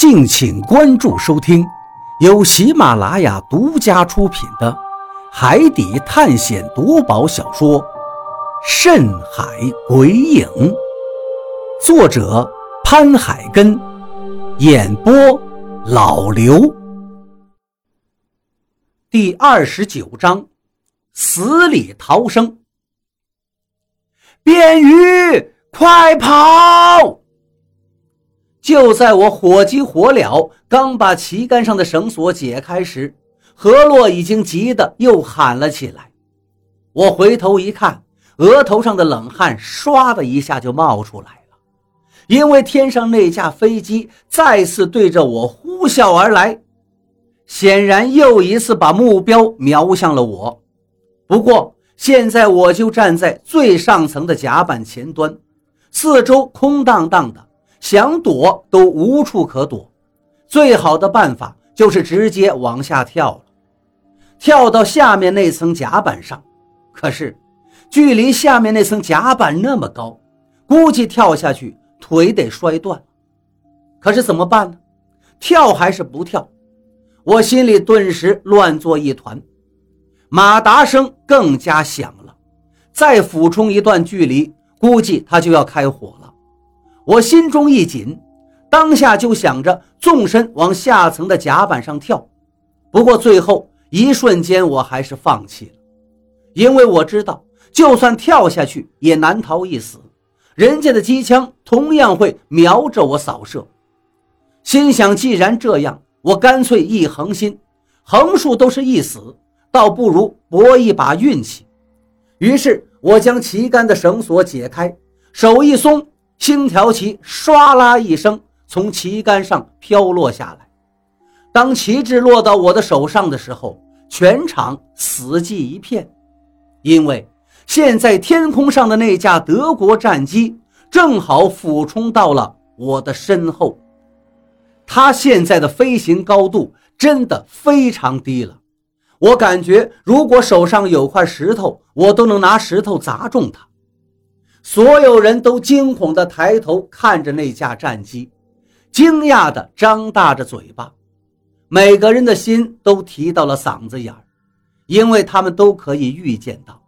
敬请关注收听，由喜马拉雅独家出品的《海底探险夺宝小说》《深海鬼影》，作者潘海根，演播老刘。第二十九章，死里逃生。边鱼，快跑！就在我火急火燎，刚把旗杆上的绳索解开时，何洛已经急得又喊了起来。我回头一看，额头上的冷汗唰的一下就冒出来了，因为天上那架飞机再次对着我呼啸而来，显然又一次把目标瞄向了我。不过现在我就站在最上层的甲板前端，四周空荡荡的。想躲都无处可躲，最好的办法就是直接往下跳了，跳到下面那层甲板上。可是，距离下面那层甲板那么高，估计跳下去腿得摔断。可是怎么办呢？跳还是不跳？我心里顿时乱作一团。马达声更加响了，再俯冲一段距离，估计他就要开火。我心中一紧，当下就想着纵身往下层的甲板上跳。不过最后一瞬间，我还是放弃了，因为我知道，就算跳下去也难逃一死，人家的机枪同样会瞄着我扫射。心想，既然这样，我干脆一横心，横竖都是一死，倒不如搏一把运气。于是，我将旗杆的绳索解开，手一松。星条旗唰啦一声从旗杆上飘落下来。当旗帜落到我的手上的时候，全场死寂一片，因为现在天空上的那架德国战机正好俯冲到了我的身后。它现在的飞行高度真的非常低了，我感觉如果手上有块石头，我都能拿石头砸中它。所有人都惊恐地抬头看着那架战机，惊讶地张大着嘴巴，每个人的心都提到了嗓子眼儿，因为他们都可以预见到，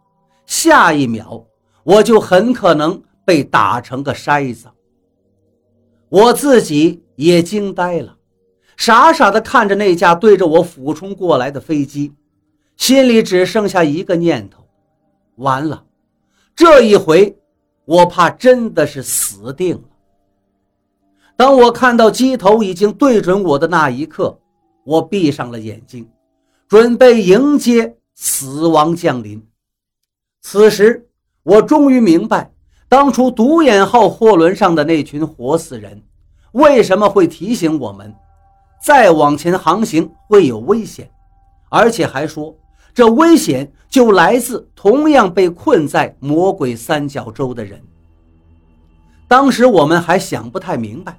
下一秒我就很可能被打成个筛子。我自己也惊呆了，傻傻地看着那架对着我俯冲过来的飞机，心里只剩下一个念头：完了，这一回。我怕真的是死定了。当我看到机头已经对准我的那一刻，我闭上了眼睛，准备迎接死亡降临。此时，我终于明白，当初独眼号货轮上的那群活死人，为什么会提醒我们，再往前航行会有危险，而且还说。这危险就来自同样被困在魔鬼三角洲的人。当时我们还想不太明白，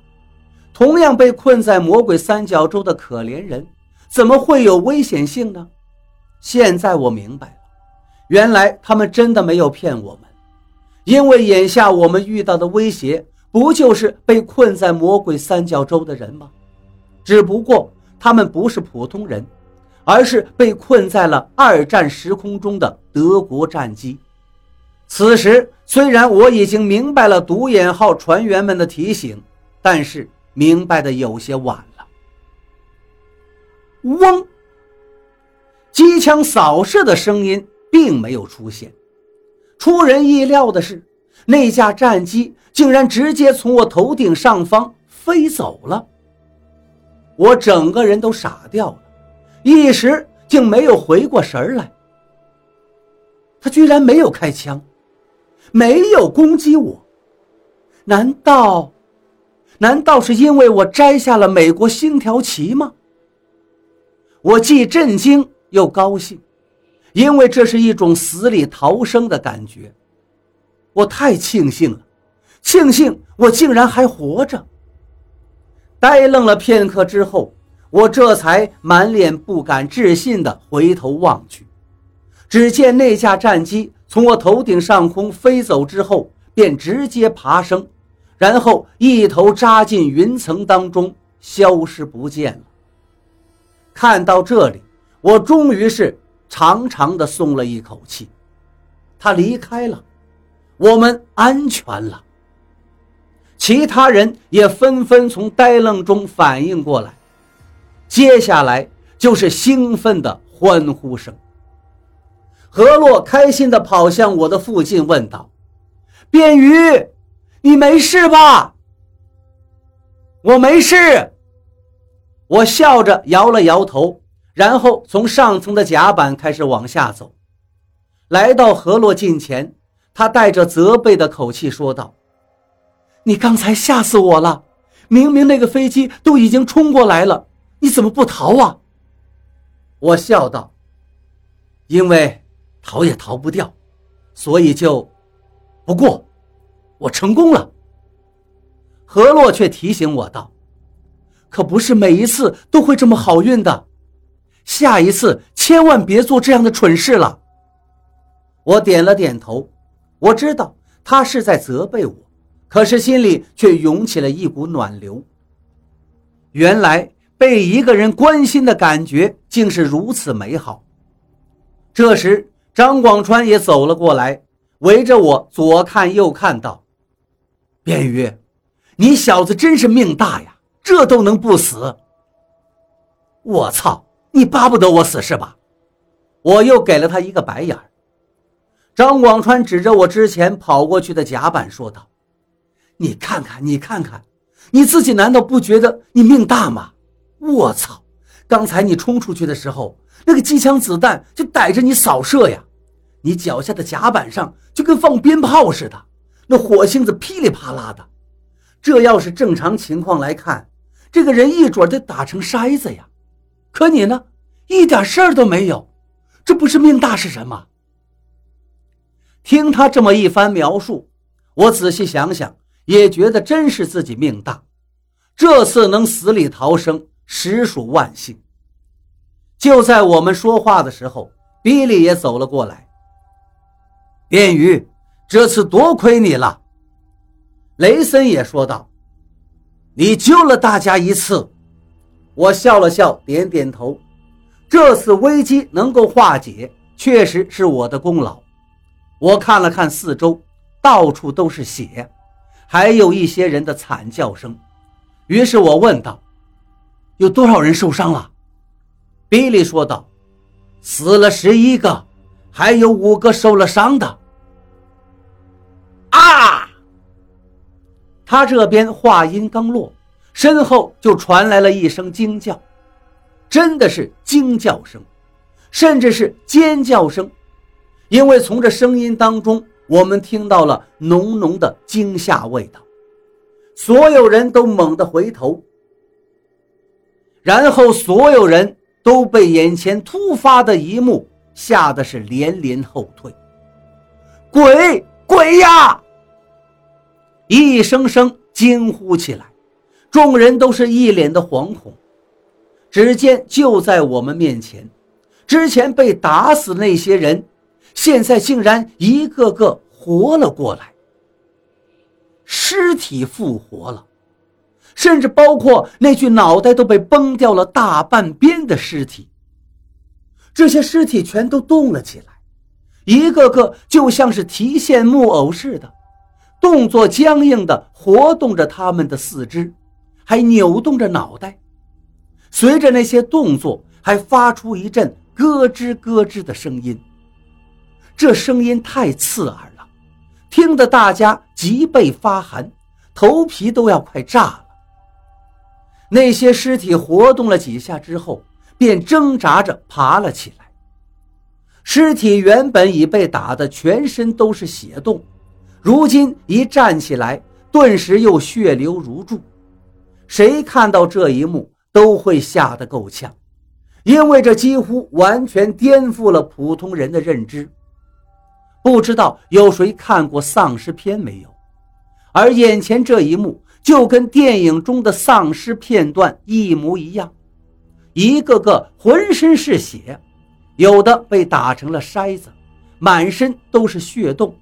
同样被困在魔鬼三角洲的可怜人，怎么会有危险性呢？现在我明白了，原来他们真的没有骗我们，因为眼下我们遇到的威胁，不就是被困在魔鬼三角洲的人吗？只不过他们不是普通人。而是被困在了二战时空中的德国战机。此时，虽然我已经明白了独眼号船员们的提醒，但是明白的有些晚了。嗡！机枪扫射的声音并没有出现。出人意料的是，那架战机竟然直接从我头顶上方飞走了。我整个人都傻掉了。一时竟没有回过神来，他居然没有开枪，没有攻击我，难道，难道是因为我摘下了美国星条旗吗？我既震惊又高兴，因为这是一种死里逃生的感觉，我太庆幸了，庆幸我竟然还活着。呆愣了片刻之后。我这才满脸不敢置信地回头望去，只见那架战机从我头顶上空飞走之后，便直接爬升，然后一头扎进云层当中，消失不见了。看到这里，我终于是长长的松了一口气。他离开了，我们安全了。其他人也纷纷从呆愣中反应过来，接下来就是兴奋的欢呼声。何洛开心地跑向我的附近，问道：“便鱼，你没事吧？”“我没事。”我笑着摇了摇头，然后从上层的甲板开始往下走，来到何洛近前，他带着责备的口气说道。你刚才吓死我了！明明那个飞机都已经冲过来了，你怎么不逃啊？我笑道：“因为逃也逃不掉，所以就……不过，我成功了。”何洛却提醒我道：“可不是每一次都会这么好运的，下一次千万别做这样的蠢事了。”我点了点头，我知道他是在责备我。可是心里却涌起了一股暖流。原来被一个人关心的感觉竟是如此美好。这时，张广川也走了过来，围着我左看右看，道：“边宇，你小子真是命大呀，这都能不死。”我操，你巴不得我死是吧？我又给了他一个白眼。张广川指着我之前跑过去的甲板说道。你看看，你看看，你自己难道不觉得你命大吗？我操！刚才你冲出去的时候，那个机枪子弹就逮着你扫射呀，你脚下的甲板上就跟放鞭炮似的，那火星子噼里啪啦的。这要是正常情况来看，这个人一准得打成筛子呀。可你呢，一点事儿都没有，这不是命大是什么？听他这么一番描述，我仔细想想。也觉得真是自己命大，这次能死里逃生，实属万幸。就在我们说话的时候，比利也走了过来。便鱼，这次多亏你了。雷森也说道：“你救了大家一次。”我笑了笑，点点头。这次危机能够化解，确实是我的功劳。我看了看四周，到处都是血。还有一些人的惨叫声，于是我问道：“有多少人受伤了？”比利说道：“死了十一个，还有五个受了伤的。”啊！他这边话音刚落，身后就传来了一声惊叫，真的是惊叫声，甚至是尖叫声，因为从这声音当中。我们听到了浓浓的惊吓味道，所有人都猛地回头，然后所有人都被眼前突发的一幕吓得是连连后退。鬼鬼呀！一声声惊呼起来，众人都是一脸的惶恐。只见就在我们面前，之前被打死那些人。现在竟然一个个活了过来，尸体复活了，甚至包括那具脑袋都被崩掉了大半边的尸体。这些尸体全都动了起来，一个个就像是提线木偶似的，动作僵硬的活动着他们的四肢，还扭动着脑袋。随着那些动作，还发出一阵咯吱咯吱的声音。这声音太刺耳了，听得大家脊背发寒，头皮都要快炸了。那些尸体活动了几下之后，便挣扎着爬了起来。尸体原本已被打得全身都是血洞，如今一站起来，顿时又血流如注。谁看到这一幕都会吓得够呛，因为这几乎完全颠覆了普通人的认知。不知道有谁看过丧尸片没有？而眼前这一幕就跟电影中的丧尸片段一模一样，一个个浑身是血，有的被打成了筛子，满身都是血洞；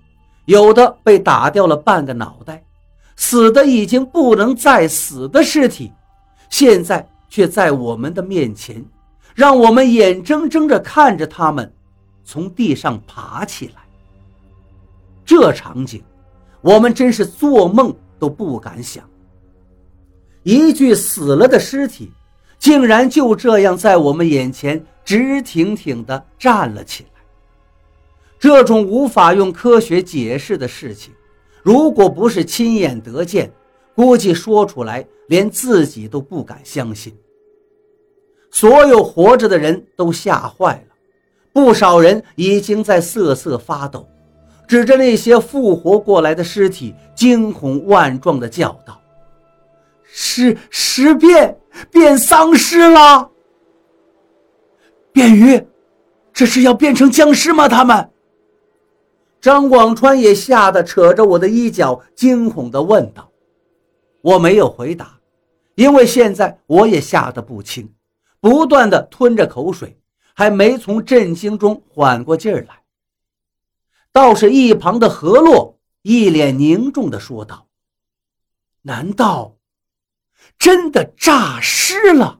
有的被打掉了半个脑袋，死的已经不能再死的尸体，现在却在我们的面前，让我们眼睁睁地看着他们从地上爬起来。这场景，我们真是做梦都不敢想。一具死了的尸体，竟然就这样在我们眼前直挺挺地站了起来。这种无法用科学解释的事情，如果不是亲眼得见，估计说出来连自己都不敢相信。所有活着的人都吓坏了，不少人已经在瑟瑟发抖，指着那些复活过来的尸体，惊恐万状地叫道：“尸尸变，变丧尸了！变鱼，这是要变成僵尸吗？他们？”张广川也吓得扯着我的衣角，惊恐地问道：“我没有回答，因为现在我也吓得不轻，不断地吞着口水，还没从震惊中缓过劲儿来。倒是一旁的何洛一脸凝重地说道：‘难道真的诈尸了？’”